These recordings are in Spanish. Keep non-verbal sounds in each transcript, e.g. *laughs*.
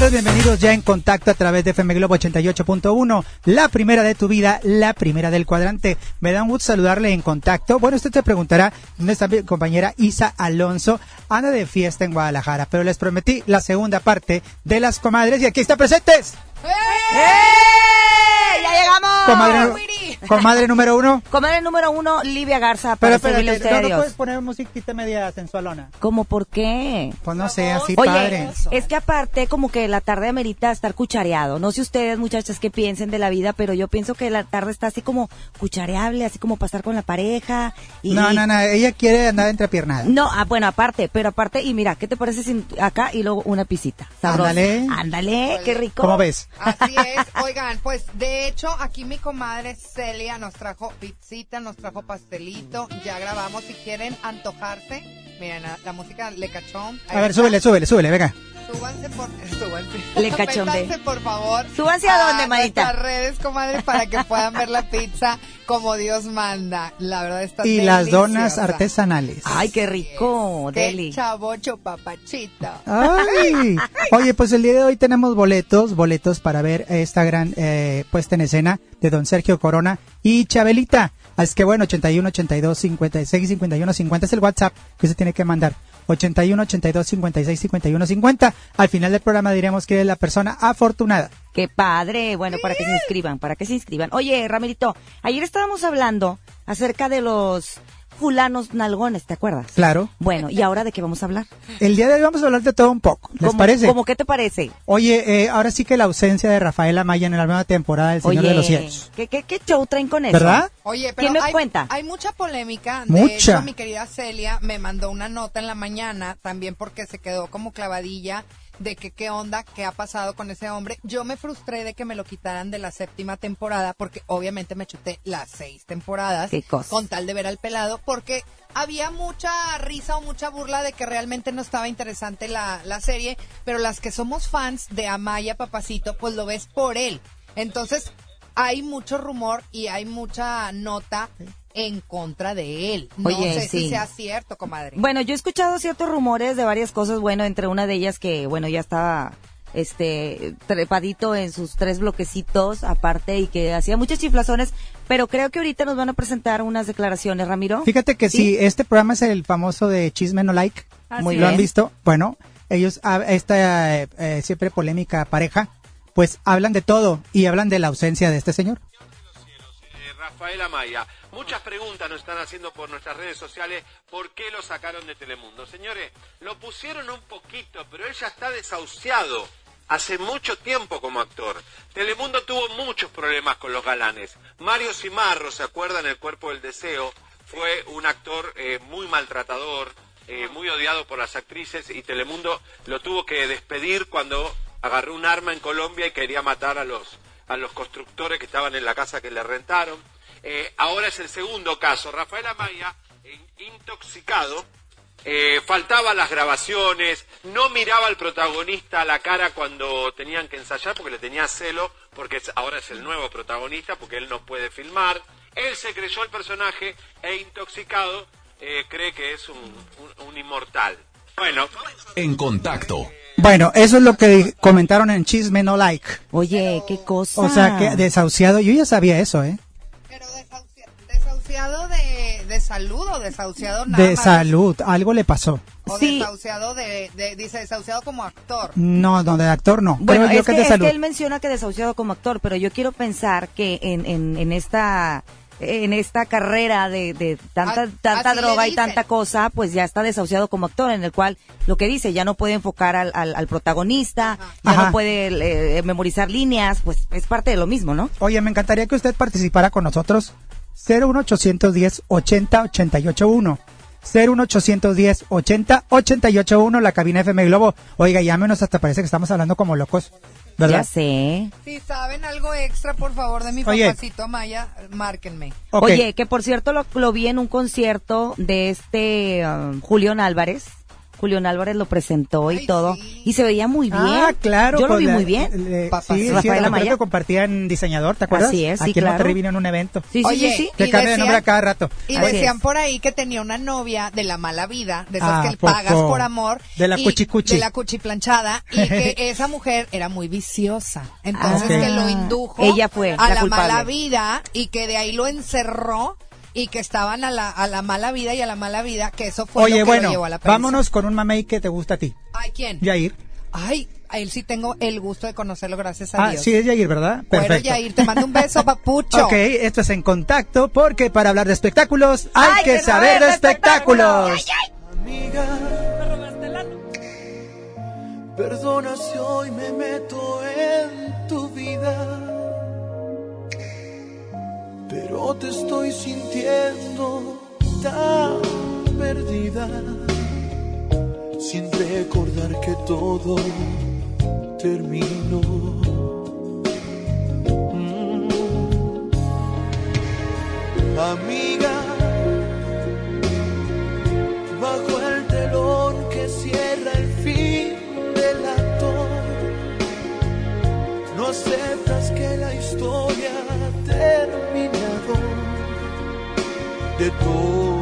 bienvenidos ya en contacto a través de FM Globo 88.1, la primera de tu vida, la primera del cuadrante. Me da un gusto saludarle en contacto. Bueno, usted se preguntará, ¿dónde está mi compañera Isa Alonso? Anda de fiesta en Guadalajara, pero les prometí la segunda parte de las comadres y aquí está presentes. ¡Eh! ¡Ya llegamos! Comadre, comadre número uno. Comadre número uno, Livia Garza. Para pero espérate, ¿no, no puedes poner musiquita media sensualona? ¿Cómo por qué? Pues no sé, así Oye, padre. es que aparte como que la tarde amerita estar cuchareado. No sé ustedes, muchachas, qué piensen de la vida, pero yo pienso que la tarde está así como cuchareable, así como pasar con la pareja. Y, no, no, no, ella quiere andar entre piernas. No, ah, bueno, aparte, pero aparte, y mira, ¿qué te parece sin acá y luego una pisita? Sabrosa. Ándale. Ándale, qué rico. ¿Cómo ves? Así es. Oigan, pues de hecho aquí mi comadre Celia nos trajo pizzita, nos trajo pastelito. Ya grabamos. Si quieren antojarse, miren, la, la música le cachón. A ver, súbele, súbele, súbele, venga. Súbanse por, *laughs* súbanse. Le cachonde. Métanse, por favor. Súbanse a dónde, manita. nuestras redes, comadre, para que puedan ver la pizza como Dios manda. La verdad está Y las donas deliciosa. artesanales. Ay, qué rico, Qué Deli. chavocho papachito. Ay. *laughs* Oye, pues el día de hoy tenemos boletos, boletos para ver esta gran eh, puesta en escena de don Sergio Corona y Chabelita. Así que bueno, 81 82 56 51 50 es el WhatsApp que se tiene que mandar. 81 82 56 51 50. Al final del programa diremos que es la persona afortunada. Qué padre. Bueno, para que se inscriban, para que se inscriban. Oye, Ramirito, ayer estábamos hablando acerca de los fulanos nalgones, ¿te acuerdas? Claro. Bueno, ¿y ahora de qué vamos a hablar? El día de hoy vamos a hablar de todo un poco. ¿Les ¿Cómo- parece? ¿Cómo qué te parece? Oye, eh, ahora sí que la ausencia de Rafael Amaya en la nueva temporada del Señor Oye, de los Cielos. ¿qué, qué, qué show traen con eso? ¿Verdad? Oye, pero ¿Quién me hay, cuenta? hay mucha polémica. De Mucha. hecho, mi querida Celia me mandó una nota en la mañana también porque se quedó como clavadilla de que qué onda, qué ha pasado con ese hombre. Yo me frustré de que me lo quitaran de la séptima temporada porque obviamente me chuté las seis temporadas con tal de ver al pelado porque había mucha risa o mucha burla de que realmente no estaba interesante la, la serie, pero las que somos fans de Amaya Papacito, pues lo ves por él. Entonces, hay mucho rumor y hay mucha nota en contra de él. No Oye, sé si sí. sea cierto, comadre. Bueno, yo he escuchado ciertos rumores de varias cosas, bueno, entre una de ellas que, bueno, ya estaba este trepadito en sus tres bloquecitos aparte y que hacía muchas chiflazones, pero creo que ahorita nos van a presentar unas declaraciones, Ramiro. Fíjate que sí, este programa es el famoso de Chisme No Like. Muy ¿Lo han bien. visto? Bueno, ellos, ah, esta eh, eh, siempre polémica pareja, pues hablan de todo y hablan de la ausencia de este señor. Rafael Amaya. Muchas preguntas nos están haciendo por nuestras redes sociales. ¿Por qué lo sacaron de Telemundo? Señores, lo pusieron un poquito, pero él ya está desahuciado. Hace mucho tiempo como actor. Telemundo tuvo muchos problemas con los galanes. Mario Cimarro, ¿se acuerdan? El cuerpo del deseo. Fue un actor eh, muy maltratador, eh, muy odiado por las actrices y Telemundo lo tuvo que despedir cuando agarró un arma en Colombia y quería matar a los, a los constructores que estaban en la casa que le rentaron. Eh, ahora es el segundo caso. Rafael Amaya, intoxicado, eh, faltaba las grabaciones, no miraba al protagonista a la cara cuando tenían que ensayar porque le tenía celo, porque es- ahora es el nuevo protagonista, porque él no puede filmar. Él se creyó el personaje e intoxicado eh, cree que es un, un- un inmortal. Bueno, En Contacto. Bueno, eso es lo que comentaron en Chisme No Like. Oye, qué cosa. O sea, que desahuciado, yo ya sabía eso, ¿eh? Pero desahuci- desahuciado de, de salud o desahuciado nada De más? salud, algo le pasó. O Sí. desahuciado de, de- dice desahuciado como actor. No, no, de actor no. Bueno, Creo yo es que que, es de es salud. que él menciona que desahuciado como actor, pero yo quiero pensar que en, en, en esta en esta carrera de, de tanta A- tanta droga y tanta cosa, pues ya está desahuciado como actor, en el cual lo que dice, ya no puede enfocar al, al, al protagonista, ya Ajá. no puede eh, memorizar líneas, pues es parte de lo mismo, ¿no? Oye, me encantaría que usted participara con nosotros. 01810 80 881. 01810 80 881, la cabina FM Globo. Oiga, llámenos, hasta parece que estamos hablando como locos. Ya ¿Verdad? sé. Si saben algo extra, por favor, de mi Oye. papacito Amaya, márquenme. Oye, que por cierto lo, lo vi en un concierto de este um, Julián Álvarez. Julián Álvarez lo presentó y Ay, todo. sí. Y se veía muy bien. Ah, claro. Yo lo pues vi la- muy bien. le- Papá, sí, sí, Rafael recuerdo Amaya. que compartían diseñador, ¿te acuerdas? Así es, sí, Aquí en claro. Monterrey vino en un evento. Sí, sí, Oye, sí, sí. Le cambia de nombre a cada rato. Y Así decían es. por ahí que tenía una novia de la mala vida, de esas Ah, que poco. pagas por amor. De la y- cuchicuchi. De la cuchiplanchada. Y que *laughs* esa mujer era muy viciosa. Entonces Ah. que lo indujo Ella fue a la mala vida y que de ahí lo encerró y que estaban a la, a la mala vida y a la mala vida, que eso fue Oye, lo que bueno, lo llevó a la perdición. vámonos con un mamey que te gusta a ti. Ay, ¿quién? Yair. Ay, a él sí tengo el gusto de conocerlo, gracias a Ah, Dios. sí, es Yair, ¿verdad? Bueno, Perfecto. Yair, te mando un beso, *laughs* papucho. Ok, esto es en contacto porque para hablar de espectáculos hay, Hay que, que saber de espectáculos. Amiga, perdona si hoy me meto en tu vida, pero te estoy sintiendo tan perdida, sin recordar que todo terminó. Mm. Amiga, De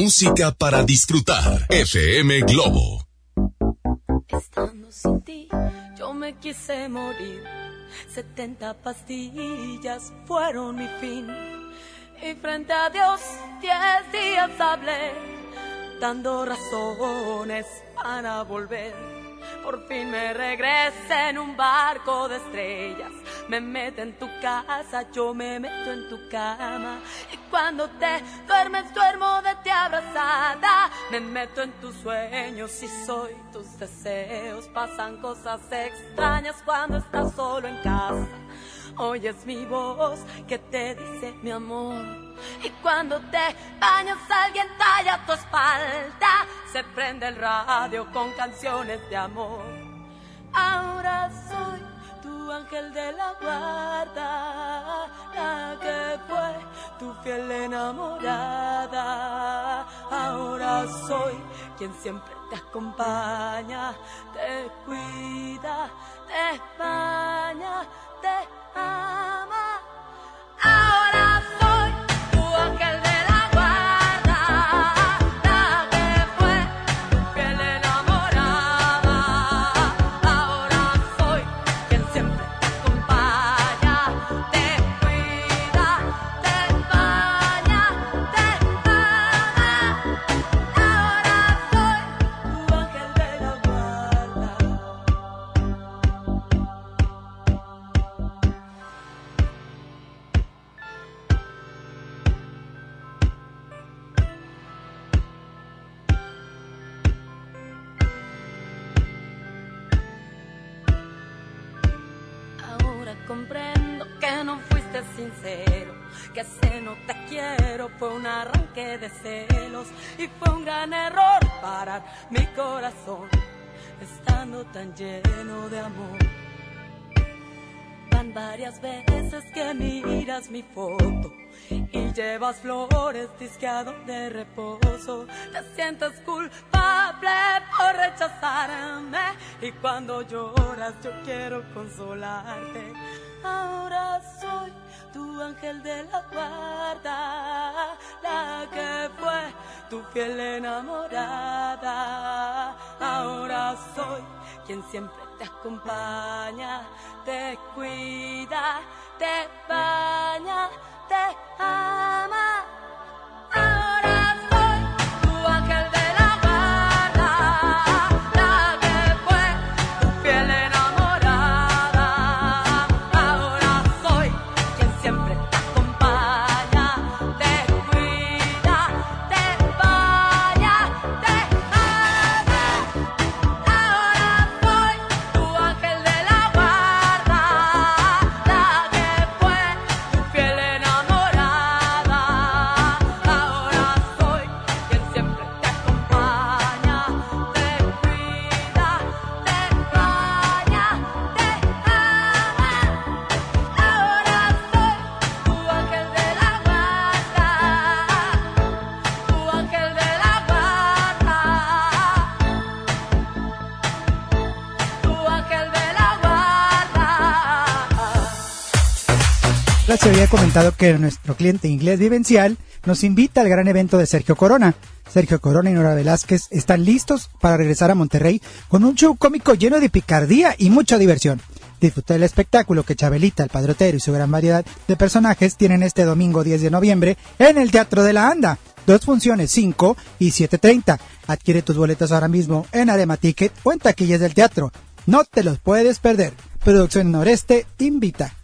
Música para disfrutar. FM Globo. Estando sin ti, yo me quise morir. 70 pastillas fueron mi fin. Y frente a Dios, 10 días hablé, dando razones para volver. Por fin me regresé en un barco de estrellas. Me meto en tu casa, yo me meto en tu cama. Y cuando te duermes, duermo de ti abrazada. Me meto en tus sueños y soy tus deseos. Pasan cosas extrañas cuando estás solo en casa. Oyes mi voz que te dice mi amor. Y cuando te bañas alguien talla tu espalda. Se prende el radio con canciones de amor. Ahora soy tu ángel de la guarda, la que fue tu fiel enamorada. Ahora soy quien siempre te acompaña, te cuida, te baña, te ama. Ahora soy quiero fue un arranque de celos y fue un gran error parar mi corazón estando tan lleno de amor. Van varias veces que miras mi foto y llevas flores disqueado de reposo. Te sientes culpable por rechazarme y cuando lloras yo quiero consolarte. Ahora soy tu ángel de la guarda, la que fue tu fiel enamorada. Ahora soy quien siempre te acompaña, te cuida, te baña, te ama. Les había comentado que nuestro cliente inglés vivencial nos invita al gran evento de Sergio Corona. Sergio Corona y Nora Velázquez están listos para regresar a Monterrey con un show cómico lleno de picardía y mucha diversión. Disfruta del espectáculo que Chabelita, el padrotero y su gran variedad de personajes tienen este domingo 10 de noviembre en el Teatro de la Anda. Dos funciones, 5 y 7.30. Adquiere tus boletos ahora mismo en Adema Ticket o en taquillas del teatro. No te los puedes perder. Producción Noreste invita.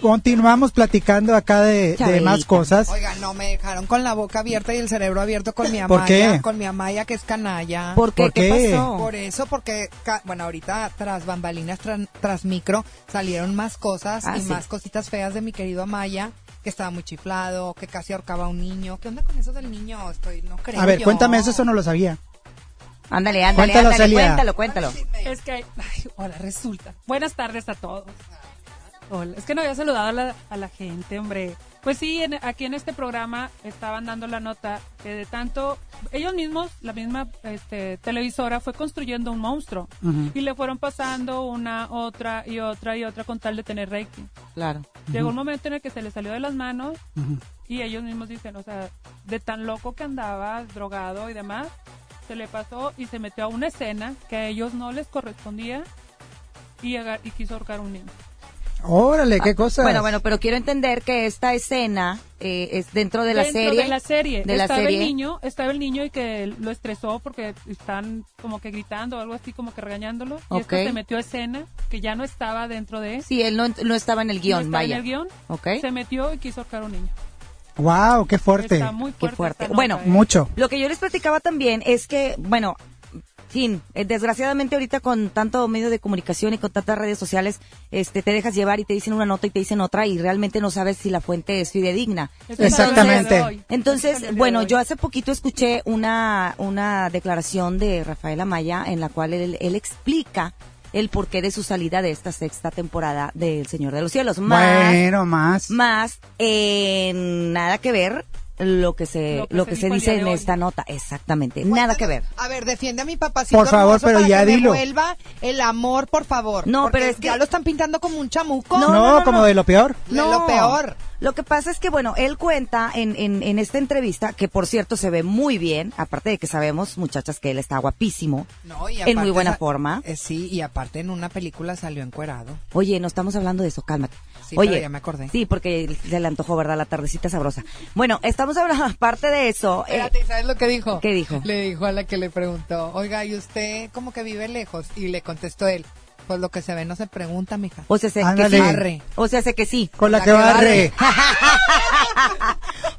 Continuamos platicando acá de, más cosas. Oigan, no, me dejaron con la boca abierta y el cerebro abierto con mi *laughs* ¿Por amaya. qué? Con mi amaya que es canalla. ¿Por qué? ¿Por ¿Qué qué? pasó? Por eso, porque, bueno, ahorita tras bambalinas, tras, tras micro, salieron más cosas Ah, y sí. más cositas feas de mi querido Amaya, que estaba muy chiflado, que casi ahorcaba a un niño. ¿Qué onda con eso del niño? Estoy, no creo A ver, yo. cuéntame eso, eso no lo sabía. Ándale, ándale, Cuéntalo, ándale, cuéntalo, cuéntalo. Es que, ay, hola, resulta. Buenas tardes a todos. Hola, es que no había saludado a la, a la gente, hombre. Pues sí, en- aquí en este programa estaban dando la nota que de tanto, ellos mismos, la misma este, televisora, fue construyendo un monstruo. Ujú. Y le fueron pasando una, otra y otra y otra con tal de tener rating. Claro. Llegó un momento en el que se le salió de las manos Ujú. Y ellos mismos dicen, o sea, de tan loco que andaba, drogado y demás, se le pasó y se metió a una escena que a ellos no les correspondía y, y quiso ahorcar a un niño. Órale, qué cosa. Bueno, bueno, pero quiero entender que esta escena eh, es dentro de la Dentro serie. de la serie. de la estaba serie. el niño, estaba el niño y que lo estresó porque están como que gritando o algo así, como que regañándolo. Y esto Ok. se metió a escena que ya no estaba dentro de Sí, él no, no estaba en el no guion, estaba vaya. en el guion. Ok. Se metió y quiso ahorcar a un niño. Wow, qué fuerte. Está muy Qué fuerte. fuerte. esta nota, Bueno. Mucho. Lo que yo les platicaba también es que, bueno, fin, eh, desgraciadamente ahorita con tanto medio de comunicación y con tantas redes sociales, este, te dejas llevar y te dicen una nota y te dicen otra y realmente no sabes si la fuente es fidedigna. Exactamente. de Entonces, de bueno, yo hace poquito escuché una, una declaración de Rafael Amaya en la cual él, él explica el porqué de su salida de esta sexta temporada del Señor de los Cielos. Más, Bueno, más. más eh, nada que ver lo que se Lo lo que se dice en hoy. esta nota exactamente nada que ver A ver, defiende a mi papacito. Por favor, pero para ya que dilo. vuelva el amor, por favor. No, pero es que- ya lo están pintando como un chamuco. No, No, no, no, como no. de lo peor. De lo peor. Lo que pasa es que, bueno, él cuenta en, en, en esta entrevista, que por cierto se ve muy bien, aparte de que sabemos, muchachas, que él está guapísimo, No, y en muy buena forma. eh, sí, y aparte en una película salió encuerado. Oye, no estamos hablando de eso, cálmate. Sí, Oye, pero ya me acordé. Sí, porque se le antojó, ¿verdad? La tardecita sabrosa. Bueno, estamos hablando, aparte de eso, eh, Espérate, ¿sabes lo que dijo? ¿Qué dijo? Le dijo a la que le preguntó, oiga, ¿y usted cómo que vive lejos? Y le contestó él, pues lo que se ve no se pregunta, mija. o sea, que Ándale. sí. Barre. O sea, sé que sí. Con la La que que barre. *laughs*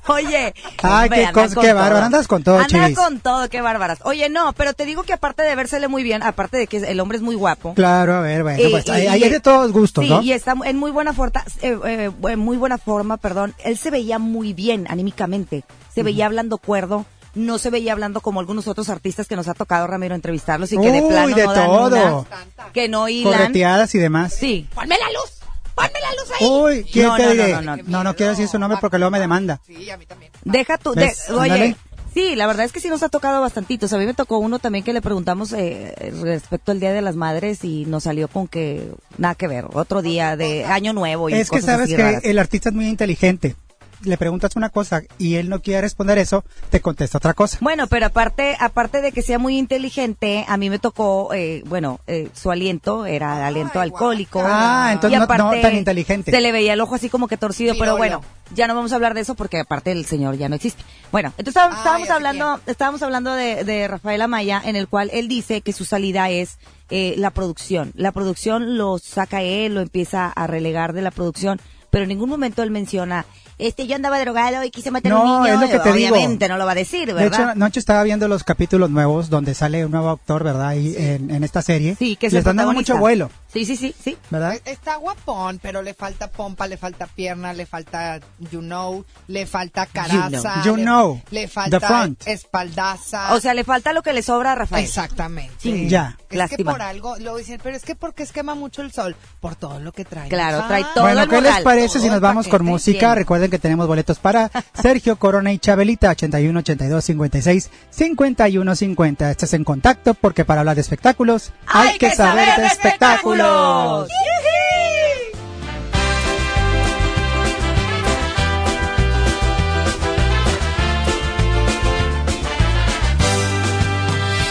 Oye, Ay, hombre, qué cosa, con qué todo. bárbara, andas con todo, Anda Chivis. con todo, qué bárbaras. Oye, no, pero te digo que aparte de vérsele muy bien, aparte de que el hombre es muy guapo. Claro, a ver, bueno, eh, pues y- ahí y- ahí hay de todos gustos, sí, ¿no? y está en muy buena forma, en muy buena forma, perdón. Él se veía muy bien anímicamente, se veía hablando cuerdo, no se veía hablando como algunos otros artistas que nos ha tocado Ramiro entrevistarlos y que de plano de no dan todo. una, que no hilan. Correteadas y demás. Sí. ¡Ponme la luz! ¡Ponme la luz ahí! Uy, ¿quién No, te no, diré? no, No, no, no, no. quiero decir su nombre porque luego me demanda. Sí, a mí también. Deja tu, oye, sí, la verdad es que sí nos ha tocado bastantitos. A mí me tocó uno también que le preguntamos eh, respecto al Día de las Madres y nos salió con que nada que ver, otro día de Año Nuevo y Es que sabes así que raras. el artista es muy inteligente. Le preguntas una cosa y él no quiere responder eso, te contesta otra cosa. Bueno, pero aparte, aparte de que sea muy inteligente, a mí me tocó, eh, bueno, eh, su aliento era aliento Ay, alcohólico. Ah, entonces Y no- no tan inteligente. Se le veía el ojo así como que torcido, Sí, pero no, bueno, no. ya no vamos a hablar de eso porque aparte el señor ya no existe. Bueno, entonces estábamos, Ah, estábamos hablando, estábamos hablando de, de Rafael Amaya, en el cual él dice que su salida es eh, la producción. La producción lo saca él, lo empieza a relegar de la producción, pero en ningún momento él menciona, este, yo andaba drogado y quise matar a un No, niño. es lo que te digo. Obviamente no lo va a decir, ¿verdad? De hecho, anoche estaba viendo los capítulos nuevos donde sale un nuevo actor, ¿verdad? Y en, en esta serie. Sí, que es Le están dando mucho vuelo, Sí, sí, sí, sí. ¿verdad? Está guapón, pero le falta pompa, le falta pierna, le falta you know, le falta caraza, You le, know. le The falta front. espaldaza. O sea, le falta lo que le sobra a Rafael. Exactamente. Sí, ya. Es Lástima. que por algo lo dicen, pero es que porque es quema mucho el sol, por todo lo que trae. Claro, Ah, trae todo Bueno, el ¿qué les parece si nos vamos con música? Recuerden que tenemos boletos para *laughs* Sergio Corona y Chabelita, 81 82 56 51 50. Estás en contacto porque para hablar de espectáculos hay, que, saber, de espectáculos.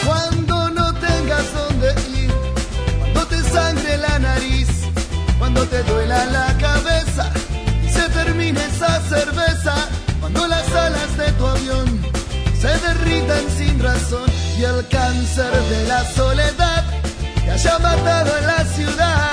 Cuando no tengas dónde ir, cuando te sangre la nariz, cuando te duela la cabeza y se termine esa cerveza, cuando las alas de tu avión se derritan sin razón y el cáncer de la soledad te haya matado en la ciudad,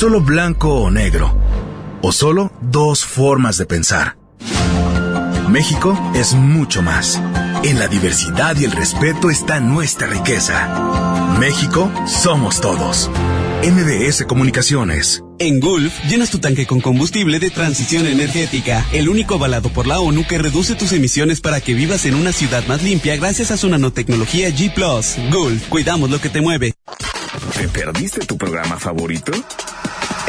Solo blanco o negro. O solo dos formas de pensar. México es mucho más. En la diversidad y el respeto está nuestra riqueza. México somos todos. MBS Comunicaciones. En Gulf, llenas tu tanque con combustible de transición energética, el único avalado por la ONU que reduce tus emisiones para que vivas en una ciudad más limpia gracias a su nanotecnología G ⁇ Gulf, cuidamos lo que te mueve. ¿Te perdiste tu programa favorito?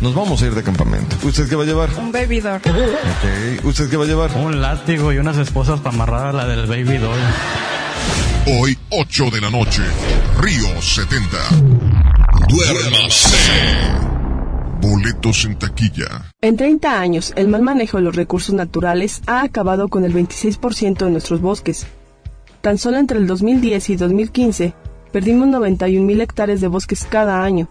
Nos vamos a ir de campamento. ¿Usted qué va a llevar? Un baby doll. Ok. ¿Usted qué va a llevar? Un látigo y unas esposas para amarrar a la del baby doll. Hoy, 8 de la noche, Río 70. Duérmase. Boletos en taquilla. En 30 años, el mal manejo de los recursos naturales ha acabado con el 26% de nuestros bosques. Tan solo entre el 2010 y 2015, perdimos 91.000 hectáreas de bosques cada año.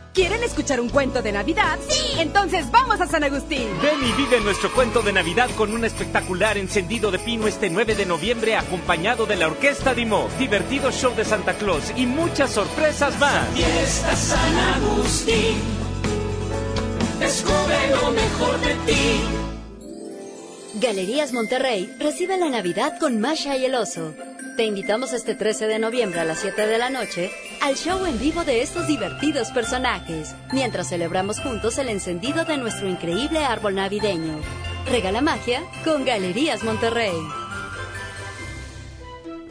¿Quieren escuchar un cuento de Navidad? Sí. Entonces vamos a San Agustín. Ven y vive nuestro cuento de Navidad con un espectacular encendido de pino este 9 de noviembre acompañado de la Orquesta Dimo, divertido show de Santa Claus y muchas sorpresas más. Fiesta San Agustín. Descubre lo mejor de ti. Galerías Monterrey recibe la Navidad con Masha y el Oso. Te invitamos este 13 de noviembre a las 7 de la noche al show en vivo de estos divertidos personajes, mientras celebramos juntos el encendido de nuestro increíble árbol navideño. Regala magia con Galerías Monterrey.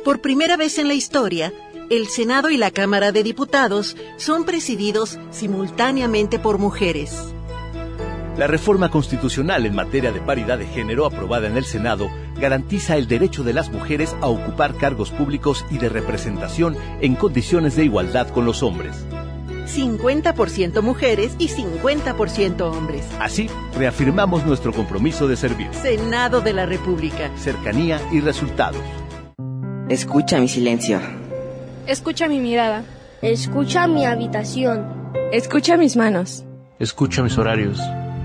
Por primera vez en la historia, el Senado y la Cámara de Diputados son presididos simultáneamente por mujeres. La reforma constitucional en materia de paridad de género aprobada en el Senado garantiza el derecho de las mujeres a ocupar cargos públicos y de representación en condiciones de igualdad con los hombres. 50% mujeres y 50% hombres. Así, reafirmamos nuestro compromiso de servir. Senado de la República. Cercanía y resultados. Escucha mi silencio. Escucha mi mirada. Escucha mi habitación. Escucha mis manos. Escucha mis horarios.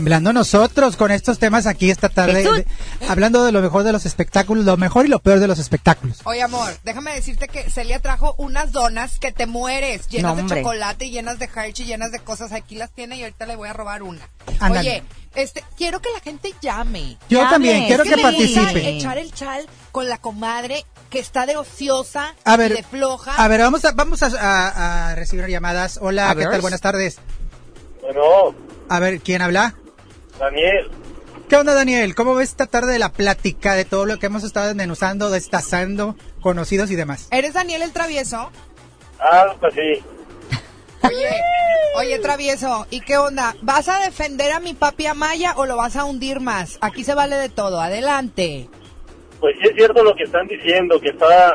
Temblando nosotros con estos temas aquí esta tarde, de- hablando de lo mejor de los espectáculos, lo mejor y lo peor de los espectáculos. Oye, amor, déjame decirte que Celia trajo unas donas que te mueres, llenas No, de chocolate, llenas de Hershey, llenas de cosas. Aquí las tiene y ahorita le voy a robar una. Ándale. Oye, este, quiero que la gente llame. Yo Llame. también, quiero Es que le participe. Echar el chal con la comadre que está de ociosa, A ver, de floja. a ver, vamos a, vamos a, a- a recibir llamadas. Hola, A ¿qué ver. tal? Buenas tardes. Bueno, A ver, ¿quién habla? Daniel, ¿Qué onda, Daniel? ¿Cómo ves esta tarde de la plática de todo lo que hemos estado denuzando, destazando, conocidos y demás? ¿Eres Daniel el travieso? algo así. Oye, oye, travieso, ¿y qué onda? ¿Vas a defender a mi papi Amaya o lo vas a hundir más? Aquí se vale de todo, adelante. Pues sí es cierto lo que están diciendo, que está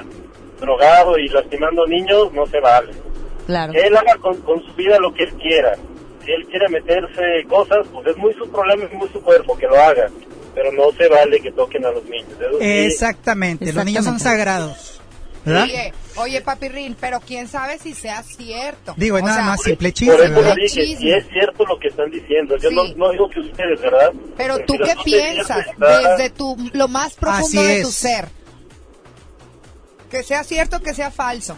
drogado y lastimando niños, no se vale. Claro. Que él haga con, con su vida lo que él quiera. Si él quiere meterse cosas, pues es muy su problema, es muy su cuerpo, que lo haga. Pero no se vale que toquen a los niños. Sí, Exactamente, los niños son sagrados. ¿Verdad? Oye, oye, papirrín, pero quién sabe si sea cierto. Digo, O nada sea, más simple Por eso ¿verdad? dije, Chisme. si es cierto lo que están diciendo. Yo Sí. no, no digo que ustedes, ¿verdad? Pero tú qué piensas desde tu lo más profundo Así de tu es. ser. Que sea cierto, que sea falso.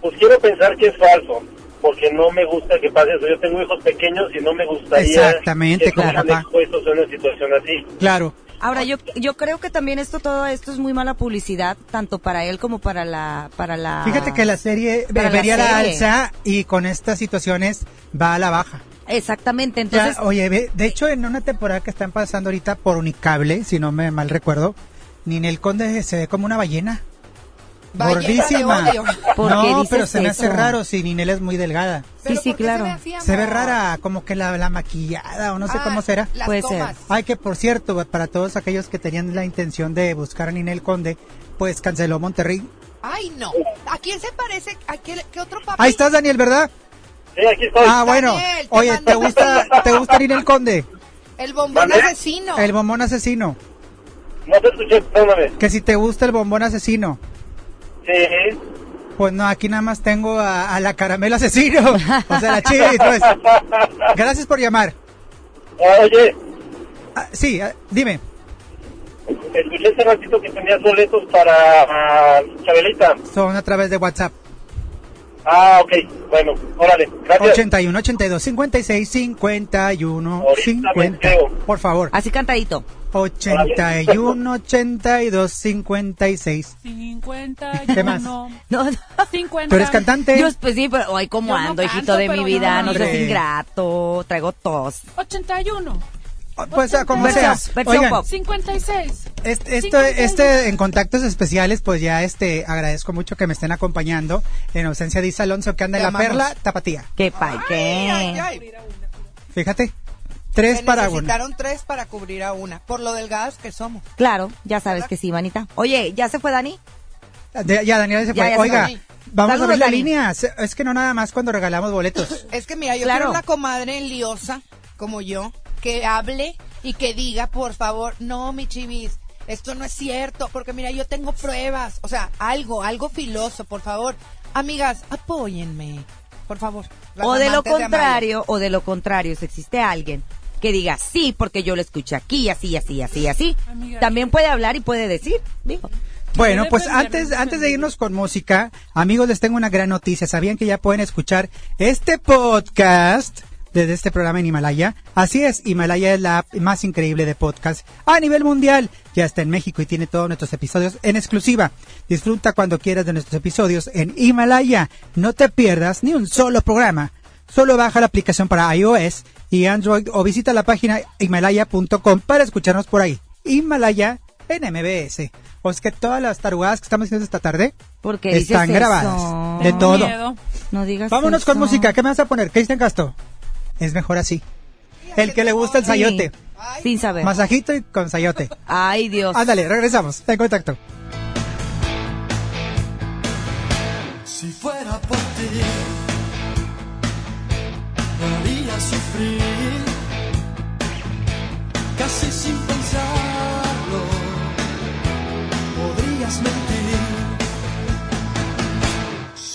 Pues quiero pensar que es falso, porque no me gusta que pase eso. Yo tengo hijos pequeños y no me gustaría Exactamente, que claro, estuvieran papá. expuestos a una situación así. Claro. Ahora, yo, yo creo que también esto, todo esto es muy mala publicidad, tanto para él como para la, para la... Fíjate que la serie la vería la alza y con estas situaciones va a la baja. Exactamente, Ya, entonces... oye, de hecho en una temporada que están pasando ahorita por Unicable, si no me mal recuerdo, Ninel Conde se ve como una ballena. Gordísima. de odio. ¿Por qué No, pero se me hace eso? raro si Ninel es muy delgada. Sí, sí, claro. Se ve rara, como que la, la maquillada o no sé Ah, cómo será. Puede ser. Ay, que por cierto, para todos aquellos que tenían la intención de buscar a Ninel Conde, pues canceló Monterrey. Ay, no. ¿A quién se parece? ¿A qué, qué otro papá? Ahí estás, Daniel, ¿verdad? Sí, aquí estoy. Ah, bueno. Daniel, te Oye, ¿te gusta, ¿te gusta Ninel Conde? El bombón ¿Vale? asesino. El bombón asesino. No te escuché, perdóname. Que si te gusta el bombón asesino. Sí. Pues no, aquí nada más tengo a, a la caramelo asesino. O sea, la chivis, pues. Gracias por llamar. Ah, oye, Ah, sí, ah, dime. escuché hace ratito que tenías boletos para ah, Chabelita. Son a través de WhatsApp. Ah, ok. Bueno, órale. Gracias. 81 82 56 51 Ahorita me 50. entrego. Por favor. Así cantadito. 81 82 56. 51. ¿Qué más? No, no. 50. ¿Tú eres cantante? Yo, pues sí, pero hoy como Yo no ando, canto, hijito de mi vida, no no seas ingrato, traigo tos. 81. Pues ah, como sea. Versión- versión Oigan, pop. 56. Este, esto, este, en contactos especiales, pues ya este, agradezco mucho que me estén acompañando en ausencia de Isa Alonso, que anda en la amamos. perla, tapatía. ¿Qué pay, qué? Ay, ay. Fíjate, tres Se para una. necesitaron tres para cubrir a una, por lo delgadas que somos. Claro, ya sabes que sí, manita. Oye, ¿ya se fue Dani? De- ya, Daniela se Ya, fue. ya Oiga, fue. vamos Saludos, a abrir la Dani. línea. Es que no nada más cuando regalamos boletos. *clears throat* Es que mira, yo Claro. quiero una comadre liosa como yo que hable y que diga, por favor, no, mi chivis, esto no es cierto, porque mira, yo tengo pruebas, o sea, algo, algo filoso, por favor. Amigas, apóyenme, por favor. O de lo contrario, o de lo contrario, si existe alguien que diga sí, porque yo lo escuché aquí, así, así, así, así, Amiga. también puede hablar y puede decir, digo. Bueno, pues antes, antes de irnos con música, amigos, les tengo una gran noticia. ¿Sabían que ya pueden escuchar este podcast desde este programa en Himalaya? Así es, Himalaya es la app más increíble de podcast a nivel mundial. Ya está en México y tiene todos nuestros episodios en exclusiva. Disfruta cuando quieras de nuestros episodios en Himalaya. No te pierdas ni un solo programa. Solo baja la aplicación para iOS y Android o visita la página himalaya.com para escucharnos por ahí. Himalaya en MBS. O es que todas las tarugadas que estamos haciendo esta tarde Porque están eso? grabadas. De todo. miedo. No digas Vámonos con música. ¿Qué me vas a poner? Cristian Castro. Es mejor así. El que le gusta el Sí, sayote. Sin saber. Masajito y con sayote. Ay, Dios. Ándale, regresamos. En contacto.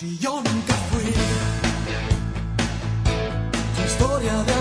Si yo nunca fui. Tu historia de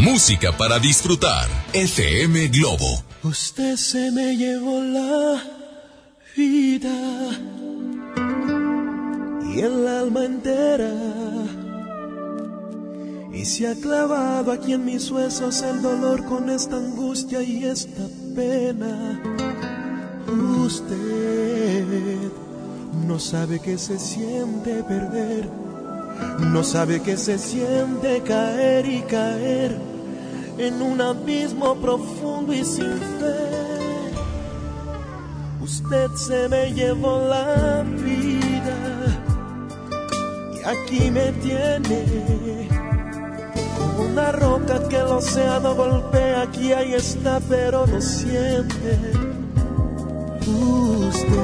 Música para disfrutar. FM Globo. Usted se me llevó la vida y el alma entera. Y se ha clavado aquí en mis huesos el dolor con esta angustia y esta pena. Usted no sabe que se siente perder, no sabe que se siente caer y caer en un abismo profundo y sin fe. Usted se me llevó la vida y aquí me tiene como una roca que el océano golpea. Aquí ahí está, pero no siente. Usted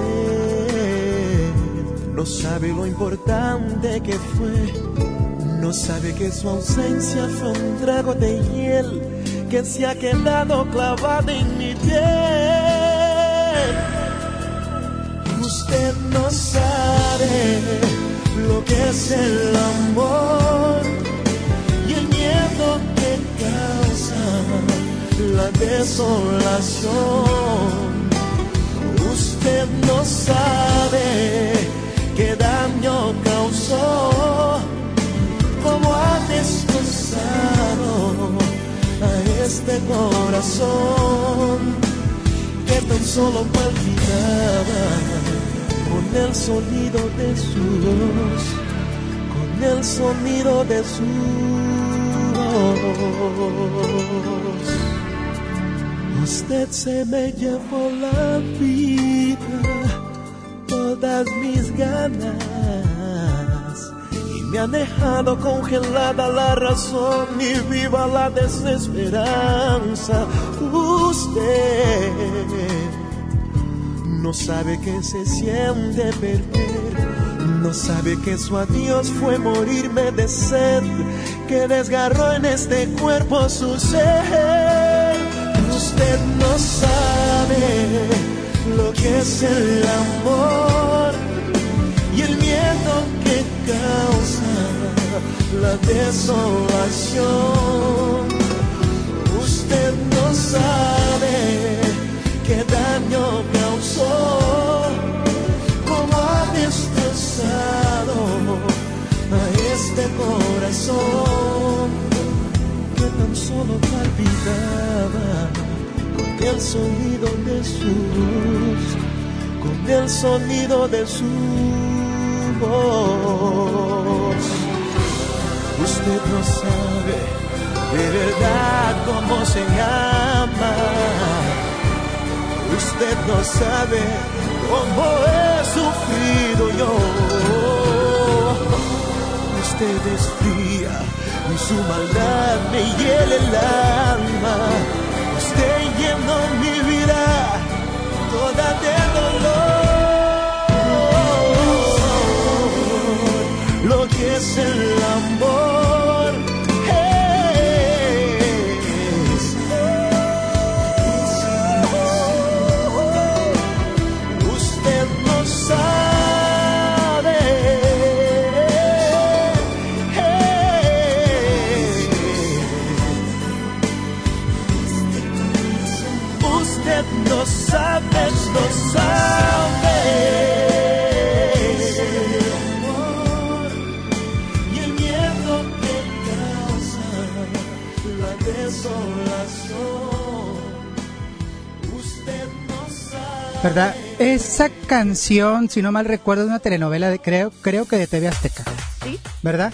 no sabe lo importante que fue. No sabe que su ausencia fue un trago de hiel que se ha quedado clavado en mi piel. Usted no sabe lo que es el amor y el miedo que causa la desolación. Usted no sabe qué daño causó, este corazón que tan solo palpitaba con el sonido de su voz, con el sonido de su voz. Usted se me llevó la vida, todas mis ganas, me ha dejado congelada la razón y viva la desesperanza. Usted no sabe que se siente perder, no sabe que su adiós fue morirme de sed, que desgarró en este cuerpo su ser. Usted no sabe lo que es el amor y el miedo que causa la desolación. Usted no sabe qué daño causó, cómo ha destrozado a este corazón que tan solo palpitaba con el sonido de su voz, con el sonido de su Usted no sabe de verdad cómo se llama. Usted no sabe cómo he sufrido yo. Usted es fría y su maldad me hiela el alma. Usted llenó mi vida toda de dolor. Es el amor es. Usted no sabe. Usted no sabe, no sabe. ¿Verdad? Esa canción, si no mal recuerdo, es una telenovela de creo, creo que de TV Azteca. ¿Sí? ¿Verdad?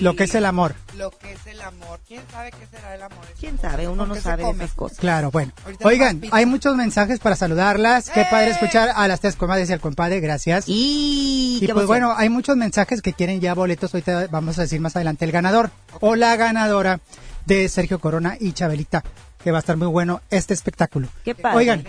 Lo que es el amor. Lo que es el amor. ¿Quién sabe qué será el amor? ¿Quién sabe? Uno no sabe come? esas cosas. Claro, bueno. Ahorita Oigan, hay muchos mensajes para saludarlas. Qué padre ¡Eh! escuchar a las tres comadres y al compadre, gracias. Y, Y pues bueno, hay muchos mensajes que quieren ya boletos. Ahorita vamos a decir más adelante el ganador o la ganadora de Sergio Corona y Chabelita, que va a estar muy bueno este espectáculo. Qué padre. Oigan,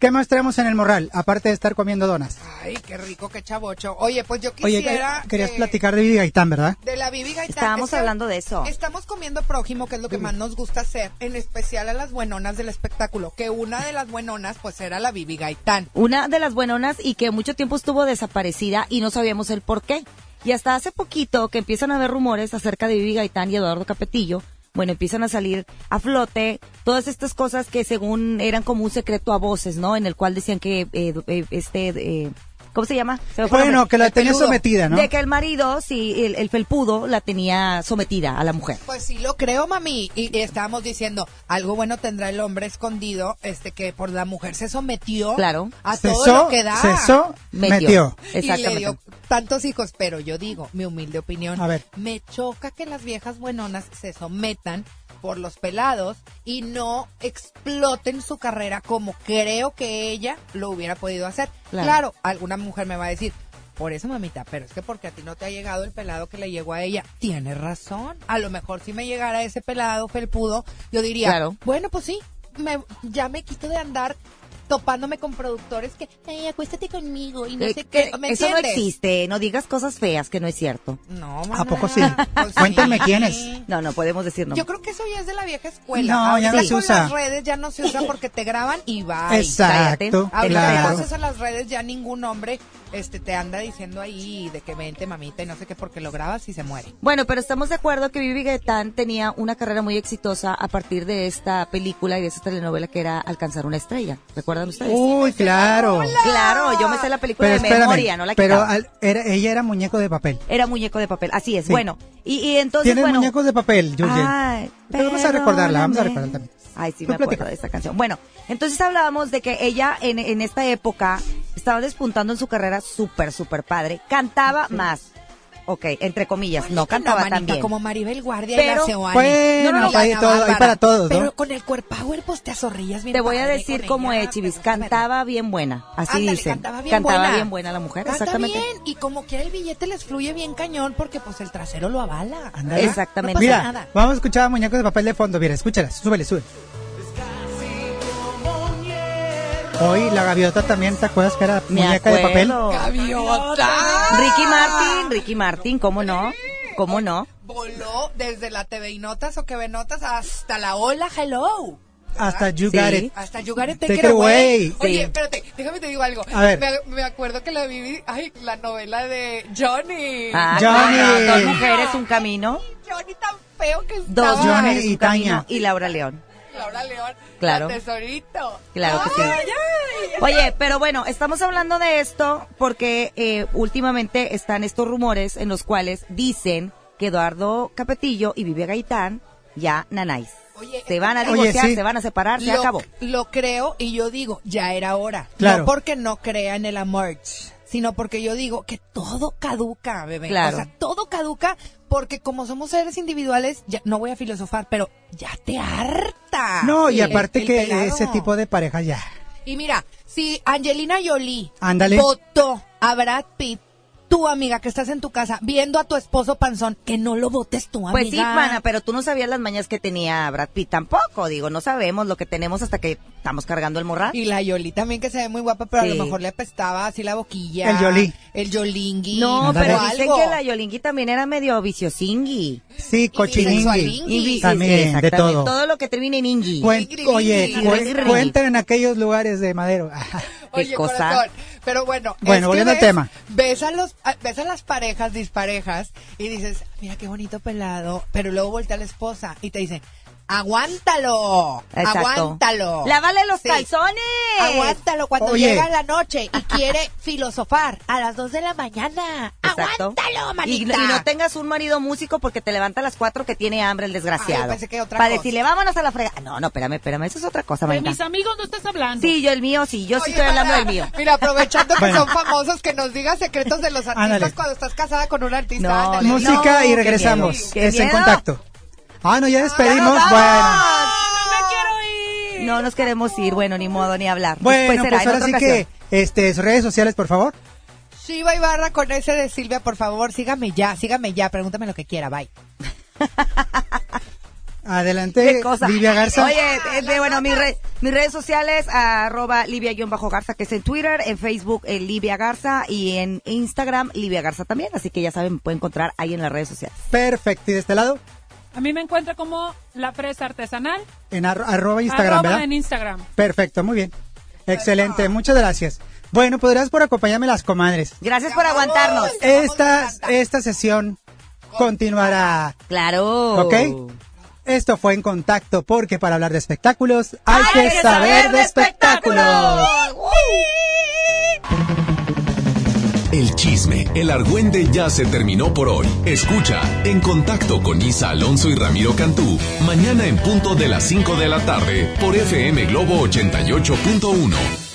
¿qué más traemos en el morral? Aparte de estar comiendo donas. Ay, qué rico, qué chavocho. Oye, pues yo Oye, quisiera. que- querías que- platicar de Vivi Gaitán, ¿verdad? De la Bibi Gaitán. Estábamos hablando de eso. Estamos comiendo prójimo, que es lo que más nos gusta hacer, en especial a las buenonas del espectáculo. Que una de las buenonas, pues era la Bibi Gaitán. Una de las buenonas y que mucho tiempo estuvo desaparecida y no sabíamos el por qué. Y hasta hace poquito que empiezan a haber rumores acerca de Vivi Gaitán y Eduardo Capetillo. Bueno, empiezan a salir a flote todas estas cosas que según eran como un secreto a voces, ¿no? En el cual decían que eh, eh, este... Eh, ¿Cómo se llama? Se Bueno, que la El tenía peludo. sometida, ¿no? De que el marido, sí, el, el felpudo, la tenía sometida a la mujer. Pues sí lo creo, mami. Y, y estábamos diciendo, algo bueno tendrá el hombre escondido, este que por la mujer se sometió Claro. a todo lo que da. cesó, metió. Y le Exactamente. dio tantos hijos, pero yo digo, mi humilde opinión, A ver. me choca que las viejas buenonas se sometan por los pelados y no exploten su carrera como creo que ella lo hubiera podido hacer. Claro. Claro, alguna mujer me va a decir, por eso, mamita, pero es que porque a ti no te ha llegado el pelado que le llegó a ella. Tienes razón. A lo mejor si me llegara ese pelado felpudo, yo diría, Claro. bueno, pues sí, me, ya me quito de andar topándome con productores que, ay, acuéstate conmigo y no Eh, sé qué. ¿Me eso no entiendes? existe, no digas cosas feas que no es cierto. No, ¿A poco sí? *laughs* Pues Cuéntame sí. quiénes. No, no podemos decir no. Yo creo que eso ya es de la vieja escuela. No, ya Ahorita no se usa. las redes ya no se usa porque te graban y va. Exacto, Ahorita claro. pasas a las redes ya ningún hombre este te anda diciendo ahí de que vente mamita y no sé qué porque lo grabas y se muere. Bueno, pero estamos de acuerdo que Vivi Gaitán tenía una carrera muy exitosa a partir de esta película y de esta telenovela que era Alcanzar una estrella. ¿Recuerdan ustedes? Uy, claro. Claro, yo me sé la película Pero de espérame, memoria, no la pero al- era, ella era muñeco de papel. Era muñeco de papel, así es. Sí. Bueno, y, y entonces, bueno. muñecos de papel, Yuyen. Pero vamos a recordarla, vamos a recordarla también. Ay, sí, me acuerdo platica. de esta canción. Bueno, entonces hablábamos de que ella en, en esta época estaba despuntando en su carrera súper, súper padre. Cantaba más. Ok, entre comillas, no cantaba tan bien. como Maribel Guardia Pero- y la. Bueno, todo- hay Bárbara. para todos, ¿no? Pero con el cuerpo power, pues te azorrillas bien Te voy a decir cómo es, Chivis. está Cantaba bien buena. Así Ándale, dicen. cantaba bien buena. la mujer, Canta exactamente. bien y como quiera el billete les fluye bien cañón porque pues el trasero lo avala. Ándale. Exactamente. No pasa Mira, nada. vamos a escuchar a muñecos de papel de fondo. Mira, escúchalas, súbele, sube. Hoy la gaviota también, ¿te acuerdas que era Me muñeca de papel? acuerdo. ¡Gaviota! Ricky Martin, Ricky Martin, ¿cómo no? ¿Cómo no? Voló desde la TV y Notas o que ve Notas hasta la Hola Hello. Hasta You Sí. Got It. Hasta You Got It, Take Take It Away. Away. Oye, Sí. espérate, déjame te digo algo. A ver. Me, me acuerdo que la viví, ay, la novela de Johnny. Ah, Johnny. claro, dos mujeres, un camino. Johnny tan feo que Dos estaba. Johnny mujeres, y. Tania. Y Laura León. Laura León. Claro. La tesorito. Claro que sí. Ay, ay, ay. Oye, pero bueno, estamos hablando de esto porque eh, últimamente están estos rumores en los cuales dicen que Eduardo Capetillo y Vivi Gaitán ya nanáis. Oye, se van a Oye, divorciar, sí. se van a separar, se lo, acabó. Lo creo y yo digo, ya era hora. Claro. No porque no crea en el amor, sino porque yo digo que todo caduca, bebé. Claro. O sea, todo caduca porque como somos seres individuales, ya no voy a filosofar, pero ya te harta. No, y el- aparte el que pelado. ese tipo de pareja ya. Y mira, si Angelina Jolie Ándale. votó a Brad Pitt, tú, amiga, que estás en tu casa viendo a tu esposo panzón, que no lo votes tú, amiga. Pues sí, mana, pero tú no sabías las mañas que tenía Brad Pitt tampoco. Digo, no sabemos lo que tenemos hasta que estamos cargando el morral. Y la Yoli también que se ve muy guapa, pero Sí. a lo mejor le apestaba así la boquilla. El Yoli. El Yolingui. No, pero dicen algo. que la Yolingui también era medio viciosingi. Sí, cochiningui. Y También, sí, de todo. Todo lo que termine en ingui. Cuen- oye, cuenten en aquellos lugares de madero. *laughs* qué Oye, cosa. corazón, Pero bueno, Bueno, volviendo al tema. Ves a, los, ves a las parejas disparejas y dices, mira qué bonito pelado, pero luego voltea a la esposa y te dice, aguántalo, Exacto. aguántalo. ¡Lávale los Sí. calzones! Aguántalo cuando Oye. llega la noche y quiere *laughs* filosofar a las 2 de la mañana. Exacto. Aguántalo, Y, manita. y no tengas un marido músico porque te levanta a las cuatro que tiene hambre el desgraciado. Yo pensé que otra Para cosa. decirle, vámonos a la frega. No, no, espérame, espérame, eso es otra cosa, De mis amigos no estás hablando. Sí, yo el mío, sí, yo sí estoy hablando para- del mío. *laughs* Mira, aprovechando que Bueno. son famosos, que nos digas secretos de los artistas Ándale. cuando estás casada con un artista. No. Música No, y qué regresamos. miedo, qué Es en contacto. Ah, no, ya despedimos. ¡Ya bueno. vamos! ¡Me quiero ir! No nos queremos ir, bueno, ni modo, ni hablar. Bueno, Después será pues en ahora sí ocasión. que, este, sus redes sociales, por favor. Shiva Ibarra con ese de Silvia, por favor, sígame ya, sígame ya, pregúntame lo que quiera, bye. *laughs* Adelante. Livia Garza. Oye, de- bueno, mis, re- mis redes sociales, arroba Livia-Garza, que es en Twitter, en Facebook, eh, Livia Garza, y en Instagram, Livia Garza también. Así que ya saben, me pueden encontrar ahí en las redes sociales. Perfecto. ¿Y de este lado? A mí me encuentra como la fresa artesanal. En arro- arroba Instagram, arroba ¿verdad? en Instagram. Perfecto, muy bien. Excelente, muchas gracias. Bueno, podrás por acompañarme las comadres. Gracias por aguantarnos. Esta, esta sesión continuará. Claro. ¿Ok? Esto fue en contacto porque para hablar de espectáculos hay, que, saber, de espectáculos. El chisme, el argüende ya se terminó por hoy. Escucha En Contacto con Isa Alonso y Ramiro Cantú, mañana en punto de las 5 de la tarde por FM Globo 88.1.